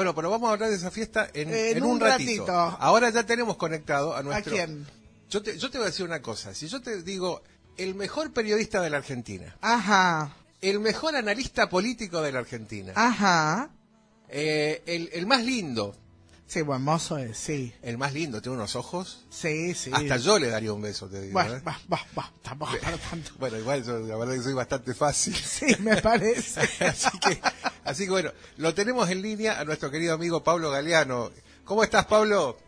Bueno, pero vamos a hablar de esa fiesta en, En en un, un ratito. ratito. Ahora ya tenemos conectado a ¿A nuestro... quién? Yo te, yo te voy a decir una cosa. Si yo te digo el mejor periodista de la Argentina, Ajá, el mejor analista político de la Argentina, ajá. eh, el, el más lindo, Sí, buen mozo es, sí. el más lindo, tiene unos ojos. Sí, sí. Hasta yo le daría un beso, te digo. Bueno, ¿eh? va, va, va, tampoco para tanto. Bueno, igual yo la verdad que soy bastante fácil. Sí, me parece. así que, así que bueno, lo tenemos en línea a nuestro querido amigo Pablo Galeano. ¿Cómo estás, Pablo?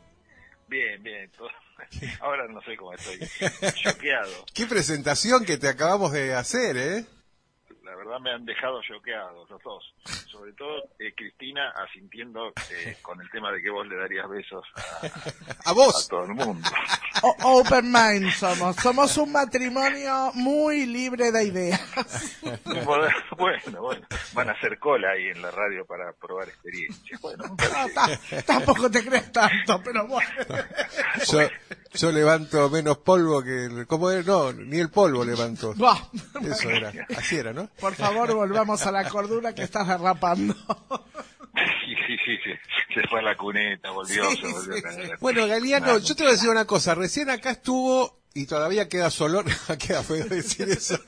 Bien, bien. todo- Ahora no sé cómo estoy. Choqueado. Qué presentación que te acabamos de hacer, ¿eh? La verdad me han dejado choqueados los dos. Sobre todo eh, Cristina asintiendo eh, con el tema de que vos le darías besos a, A a vos. todo el mundo. O- open mind somos. Somos un matrimonio muy libre de ideas. Bueno, bueno. Van a hacer cola ahí en la radio para probar experiencias. Bueno, No, ta- tampoco te crees tanto, pero bueno. Yo, yo levanto menos polvo que... el- ¿Cómo es? No, ni el polvo levanto. Buah. Eso era. Así era, ¿no? Por favor, volvamos a la cordura que estás derrapando. Sí, sí, sí, sí. Se fue a la cuneta, volvió, Sí, se volvió sí, a caer. Bueno, Galeano, yo te voy a decir una cosa. Recién acá estuvo, y todavía queda solo, queda feo decir eso.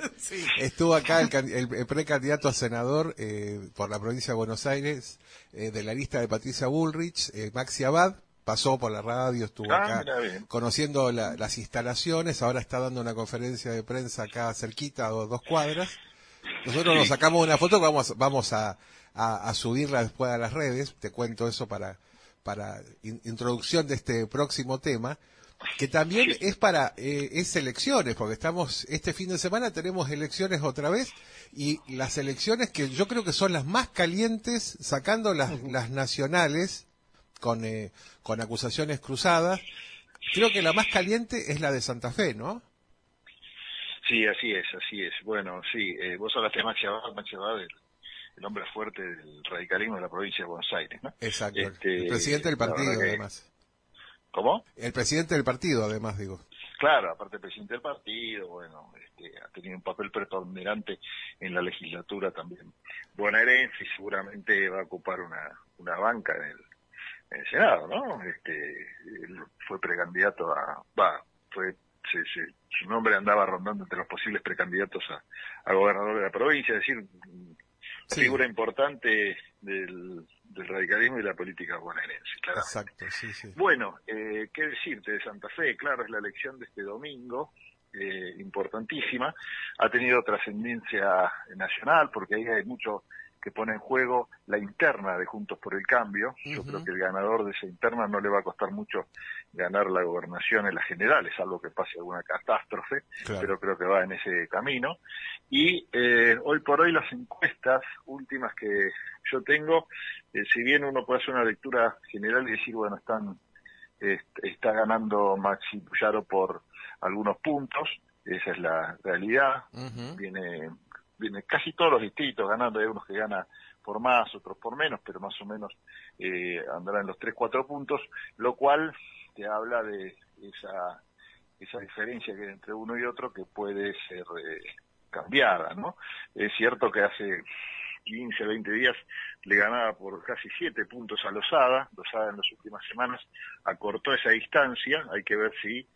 Estuvo acá el, el- el precandidato a senador eh, por la provincia de Buenos Aires, eh, de la lista de Patricia Bullrich, eh, Maxi Abad. Pasó por la radio, estuvo Ah, acá conociendo la- las instalaciones. Ahora está dando una conferencia de prensa acá cerquita, a dos, dos cuadras. Nosotros nos sacamos una foto que vamos, vamos a, a- a subirla después a las redes. Te cuento eso para, para in- introducción de este próximo tema. Que también es para, eh, es elecciones, porque estamos, este fin de semana tenemos elecciones otra vez, y las elecciones que yo creo que son las más calientes, sacando las, las nacionales, con, eh, con acusaciones cruzadas, creo que la más caliente es la de Santa Fe, ¿no? Sí, así es, así es. Bueno, sí, eh, vos hablaste de Maxi Abad, Maxi Abad, el, el hombre fuerte del radicalismo de la provincia de Buenos Aires, ¿no? Exacto. Este, el presidente del partido, que- además. ¿Cómo? El presidente del partido, además, digo. Claro, aparte presidente del partido, bueno, este, ha tenido un papel preponderante en la legislatura también bonaerense y seguramente va a ocupar una, una banca en el, el Senado, ¿no? Este, él fue precandidato a, va, fue, se- se- su nombre andaba rondando entre los posibles precandidatos a, a gobernador de la provincia, es decir, una Sí. figura importante del, del radicalismo y la política bonaerense, claro. Exacto, sí, sí. Bueno, eh, qué decirte de Santa Fe, claro, es la elección de este domingo, eh, importantísima, ha tenido trascendencia nacional porque ahí hay mucho que pone en juego la interna de Juntos por el Cambio. Yo creo que el ganador de esa interna no le va a costar mucho ganar la gobernación en las generales, salvo que pase alguna catástrofe, Claro. pero creo que va en ese camino. Y eh, hoy por hoy las encuestas últimas que yo tengo, eh, si bien uno puede hacer una lectura general y decir, bueno, están est- está ganando Maxi Puyaro por algunos puntos, esa es la realidad, viene, viene casi todos los distritos ganando, hay unos que gana por más, otros por menos, pero más o menos eh, andará en los 3, 4 puntos, lo cual te habla de esa, esa diferencia que hay entre uno y otro que puede ser eh, cambiada, ¿no? Es cierto que hace 15, 20 días le ganaba por casi 7 puntos a Lozada, Lozada en las últimas semanas acortó esa distancia, hay que ver si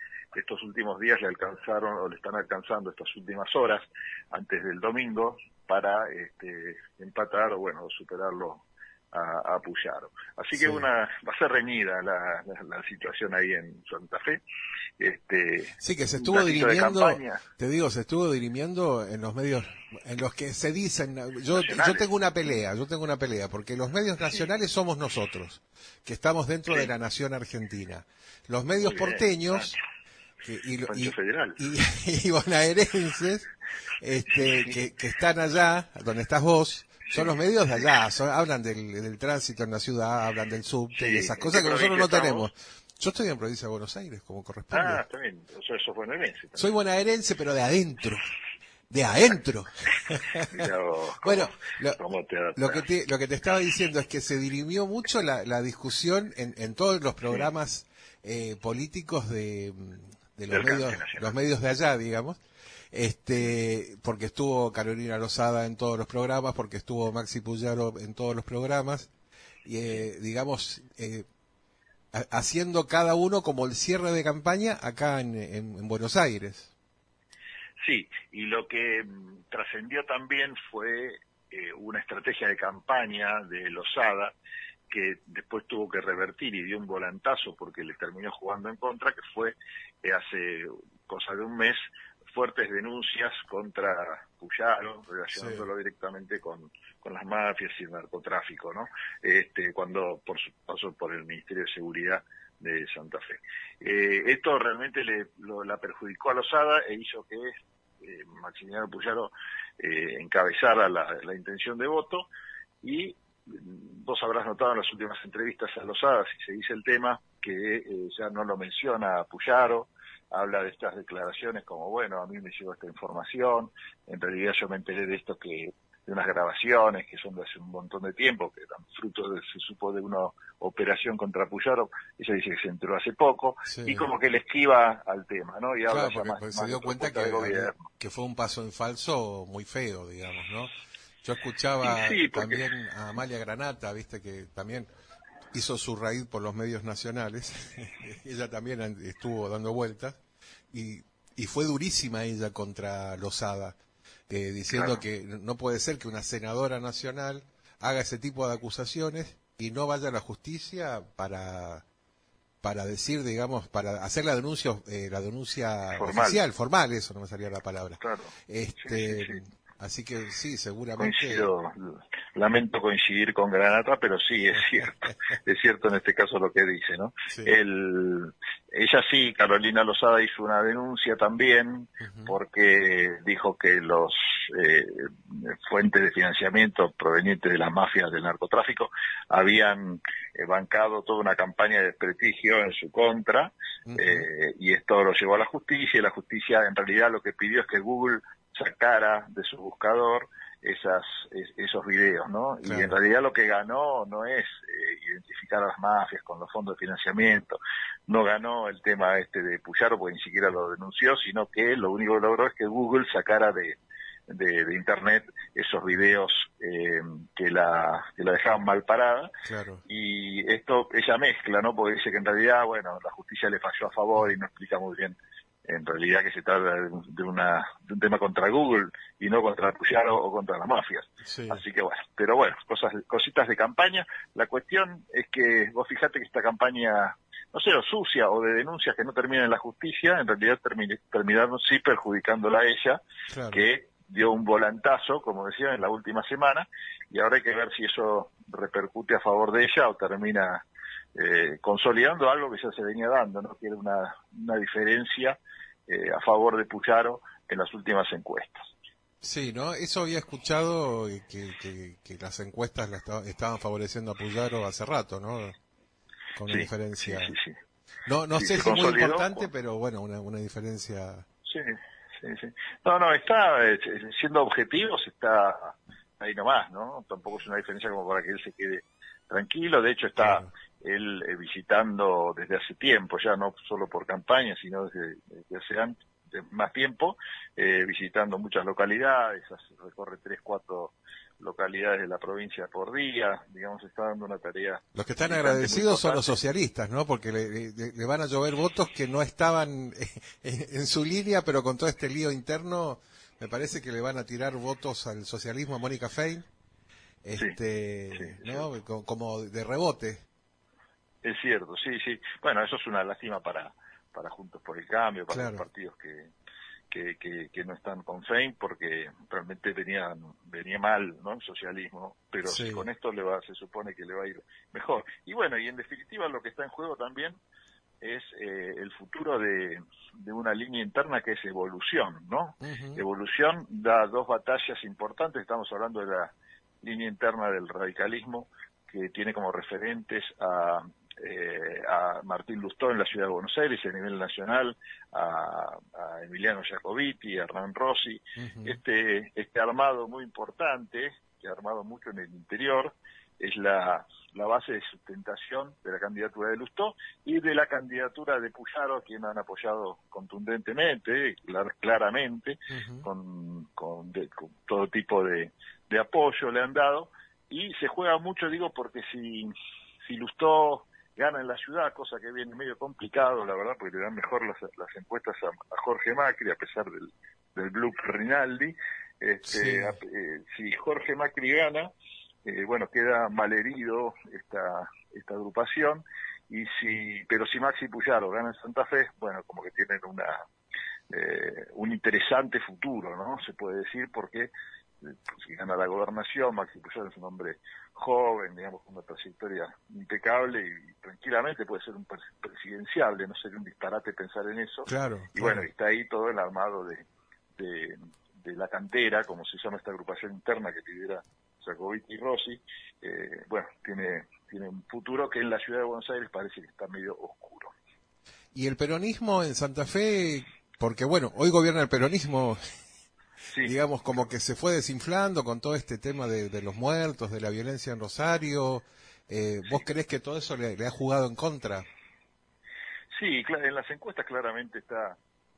estos últimos días le alcanzaron o le están alcanzando estas últimas horas antes del domingo para este, empatar o bueno superarlo a, a Puyaro. Así Sí. que una va a ser reñida la, la, la situación ahí en Santa Fe. Este, Sí, que se estuvo dirimiendo, te digo, se estuvo dirimiendo en los medios, en los que se dicen, yo, yo tengo una pelea, yo tengo una pelea, porque los medios nacionales somos nosotros, que estamos dentro Sí. de la nación argentina. Los medios bien, porteños y, Pancho y, Federal. y, y bonaerenses este, que, que están allá, donde estás vos, son los medios de allá, son- hablan del, del tránsito en la ciudad, hablan del subte y Sí, esas ¿en cosas que nosotros no provincia tenemos. Yo estoy en provincia de Buenos Aires, como corresponde. Ah, está bien, eso, eso fue en Soy bonaerense, pero de adentro. De adentro. Bueno, lo, lo que te, lo que te estaba diciendo es que se dirimió mucho la, la discusión en, en todos los programas eh, políticos de, de los medios, los medios de allá, digamos. Este, porque estuvo Carolina Lozada en todos los programas, porque estuvo Maxi Puyaro en todos los programas. eh, digamos, eh, haciendo cada uno como el cierre de campaña acá en, Buenos Aires. Sí, y lo que mm, trascendió también fue eh, una estrategia de campaña de Lozada que después tuvo que revertir y dio un volantazo porque le terminó jugando en contra, que fue hace cosa de un mes fuertes denuncias contra Puyaro, relacionándolo directamente con, con las mafias y el narcotráfico, ¿no? Este, cuando por su paso por el Ministerio de Seguridad de Santa Fe. Eh, esto realmente le, la perjudicó a Lozada e hizo que eh, Maximiliano Puyaro eh, encabezara la, la, intención de voto y vos habrás notado en las últimas entrevistas a Lozada, si se dice el tema, que eh, ya no lo menciona a Puyaro, habla de estas declaraciones como, bueno, a mí me llegó esta información, en realidad yo me enteré de esto que de unas grabaciones que son de hace un montón de tiempo, que eran fruto, de, se supo, de una operación contra Puyaro, ella dice que se entró hace poco, y como que le esquiva al tema, ¿no? Y habla más, pues se dio cuenta que, que fue un paso en falso muy feo, digamos, ¿no? Yo escuchaba también a Amalia Granata, viste, que también hizo su raíz por los medios nacionales, ella también estuvo dando vueltas, y, y fue durísima ella contra Lozada eh, diciendo que no puede ser que una senadora nacional haga ese tipo de acusaciones y no vaya a la justicia para para decir, digamos, para hacer la denuncia, eh, la denuncia oficial, formal, eso no me salía la palabra. Claro. Este, Así que sí, seguramente. lamento coincidir con Granata, pero sí, es cierto. es cierto en este caso lo que dice, ¿no? El, ella sí, Carolina Lozada hizo una denuncia también, porque dijo que los eh, fuentes de financiamiento provenientes de las mafias del narcotráfico habían eh, bancado toda una campaña de desprestigio en su contra, eh, y esto lo llevó a la justicia, y la justicia en realidad lo que pidió es que Google sacara de su buscador esas, esos videos, ¿no? Y en realidad lo que ganó no es eh, identificar a las mafias con los fondos de financiamiento, no ganó el tema este de Puyaro porque ni siquiera lo denunció, sino que lo único que logró es que Google sacara de, de, internet esos videos eh, que la que la dejaban mal parada. Y esto ella mezcla no porque dice que en realidad bueno la justicia le falló a favor y no explica muy bien en realidad que se trata de, una, de un tema contra Google y no contra Puyaro o contra las mafias. Así que bueno, pero bueno, cosas, cositas de campaña. La cuestión es que vos fijate que esta campaña, no sé, o sucia o de denuncias que no terminan en la justicia, en realidad terminaron sí perjudicándola a ella, que dio un volantazo, como decía, en la última semana, y ahora hay que ver si eso repercute a favor de ella o termina eh, consolidando algo que ya se venía dando, ¿no? que era una, una diferencia eh, a favor de Puyaro en las últimas encuestas. Sí, ¿no? Eso había escuchado que, que, las encuestas la estaban favoreciendo a Puyaro hace rato, ¿no? Con una diferencia. Sí, sí, no, no sé si es muy importante, pero bueno, una, una diferencia. Sí, sí, sí. No, no, está eh, siendo objetivos, está ahí nomás, ¿no? Tampoco es una diferencia como para que él se quede tranquilo. De hecho, está él eh, visitando desde hace tiempo, ya no solo por campaña, sino desde, hace antes, más tiempo, eh, visitando muchas localidades, recorre tres, cuatro localidades de la provincia por día, digamos, está dando una tarea. Los que están agradecidos son los socialistas, ¿no? Porque le, van a llover votos que no estaban en, su línea, pero con todo este lío interno, me parece que le van a tirar votos al socialismo a Mónica Fein, este, ¿no? Como de rebote. Es cierto, sí, sí. Bueno, eso es una lástima para, para Juntos por el Cambio, para los partidos que, que, que, no están con FEIN, porque realmente venía, venía mal ¿no? el socialismo, pero con esto le va, se supone que le va a ir mejor. Y bueno, y en definitiva lo que está en juego también es eh, el futuro de, de, una línea interna que es evolución, ¿no? Evolución da dos batallas importantes, estamos hablando de la línea interna del radicalismo, que tiene como referentes a eh, a Martín Lustó en la ciudad de Buenos Aires a nivel nacional, a, Emiliano Jacobiti, a Hernán Rossi, este, este armado muy importante, que ha armado mucho en el interior, es la, la base de sustentación de la candidatura de Lustó y de la candidatura de Puyaro, quien han apoyado contundentemente, claramente, con, con, todo tipo de, de apoyo le han dado, y se juega mucho, digo, porque si, si Lustó gana en la ciudad, cosa que viene medio complicado, la verdad, porque le dan mejor las, las encuestas a, Jorge Macri, a pesar del, del blue Rinaldi. Este, eh, si Jorge Macri gana, eh, bueno, queda malherido esta, esta agrupación, y si, pero si Maxi Puyaro gana en Santa Fe, bueno, como que tienen una, eh, un interesante futuro, ¿no? Se puede decir, porque si gana la gobernación, Maxi Puyaro es un hombre joven, digamos, con una trayectoria impecable y, tranquilamente puede ser un presidenciable, no sería un disparate pensar en eso. Claro. Y bueno, está ahí todo el armado de, de, la cantera, como se llama esta agrupación interna que lidera Jacobiti y Rossi, eh, bueno, tiene, tiene un futuro que en la ciudad de Buenos Aires parece que está medio oscuro. ¿Y el peronismo en Santa Fe? Porque bueno, hoy gobierna el peronismo digamos, como que se fue desinflando con todo este tema de, los muertos, de la violencia en Rosario. Eh, ¿Vos crees que todo eso le, ha jugado en contra? Sí, en las encuestas claramente está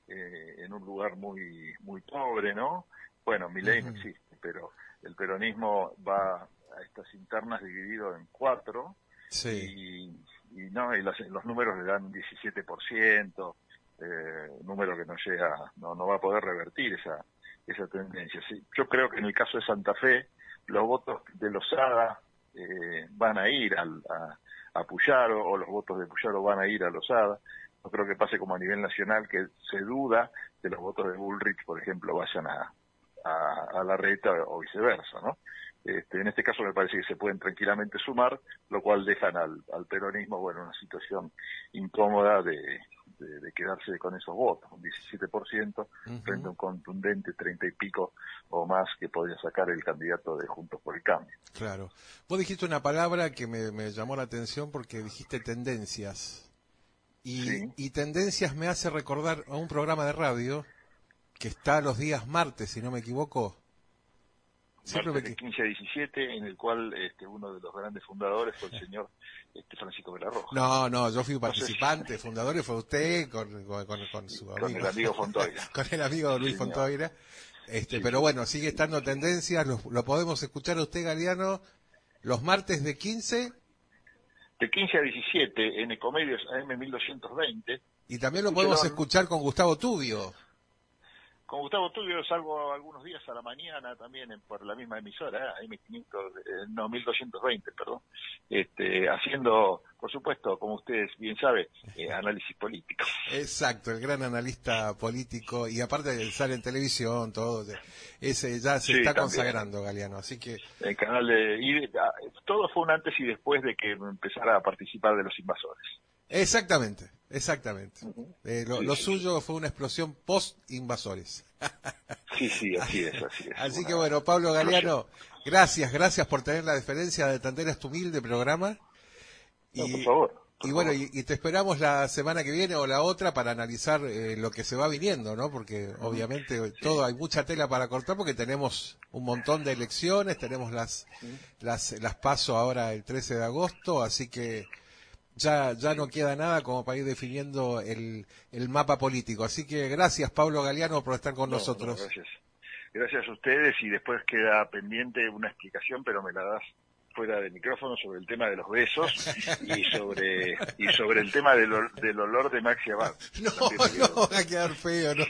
eh, en un lugar muy muy pobre, ¿no? Bueno, mi ley no existe, pero el peronismo va a estas internas dividido en cuatro sí. y, no y los números le dan 17%, eh, número que no llega, no, no va a poder revertir esa esa tendencia. Sí, yo creo que en el caso de Santa Fe, los votos de Lozada eh, van a ir al, a, Puyaro o los votos de Puyaro van a ir a Lozada. No creo que pase como a nivel nacional, que se duda que los votos de Bullrich, por ejemplo, vayan a, a, la reta o viceversa, ¿no? Este, en este caso me parece que se pueden tranquilamente sumar, lo cual dejan al, al peronismo, bueno, una situación incómoda de, de, quedarse con esos votos, un 17% frente a un contundente 30 y pico o más que podría sacar el candidato de Juntos por el Cambio. Claro. Vos dijiste una palabra que me, llamó la atención porque dijiste tendencias. Y, y tendencias me hace recordar a un programa de radio que está los días martes, si no me equivoco, Siempre de 15 a 17, en el cual este, uno de los grandes fundadores fue el señor este, Francisco Velarroja. No, no, yo fui participante, fundador fue usted con, con, con, su amigo. Con el amigo Fontoira. con el amigo Luis Fontoira. Este, pero bueno, sigue estando tendencias, lo, lo, podemos escuchar a usted, Galeano, los martes de 15. De 15 a 17 en Ecomedios AM 1220. Y también lo podemos escuchar con Gustavo Tubio. Con Gustavo Tulio salgo algunos días a la mañana también por la misma emisora, m eh, no, 1220, perdón, este, haciendo, por supuesto, como ustedes bien saben, eh, análisis político. Exacto, el gran analista político y aparte de sale en televisión, todo, ese ya se está consagrando Galeano, así que... El canal de... Y, ah, todo fue un antes y después de que empezara a participar de los invasores. Exactamente, exactamente. Eh, lo, suyo fue una explosión post-invasores. sí, sí, así es, así es. Así que bueno, Pablo Galeano, gracias, gracias por tener la diferencia de Tanteras tu humilde programa. Y, por favor. y bueno, y, te esperamos la semana que viene o la otra para analizar eh, lo que se va viniendo, ¿no? Porque obviamente todo hay mucha tela para cortar porque tenemos un montón de elecciones, tenemos las las las paso ahora el 13 de agosto, así que ya, ya no queda nada como para ir definiendo el, el mapa político. Así que gracias, Pablo Galeano, por estar con nosotros. gracias. Gracias a ustedes y después queda pendiente una explicación, pero me la das fuera de micrófono sobre el tema de los besos y sobre y sobre el tema del, del olor de Maxi Abad. No, no, va a quedar feo, no.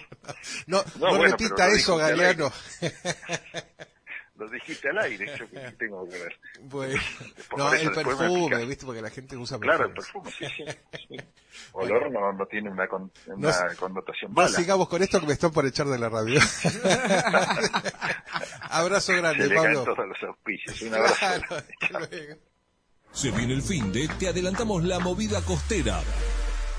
No, no, repita eso, Galeano. lo dijiste al aire, yo que tengo que ver. Bueno, no, el perfume, ¿viste? Porque la gente usa perfume. Claro, el perfume, sí, sí. Olor no, no tiene una, con, una connotación mala. sigamos con esto que me están por echar de la radio. abrazo grande, Se Pablo. todos los auspicios. Un abrazo. Se viene el fin de Te adelantamos la movida costera.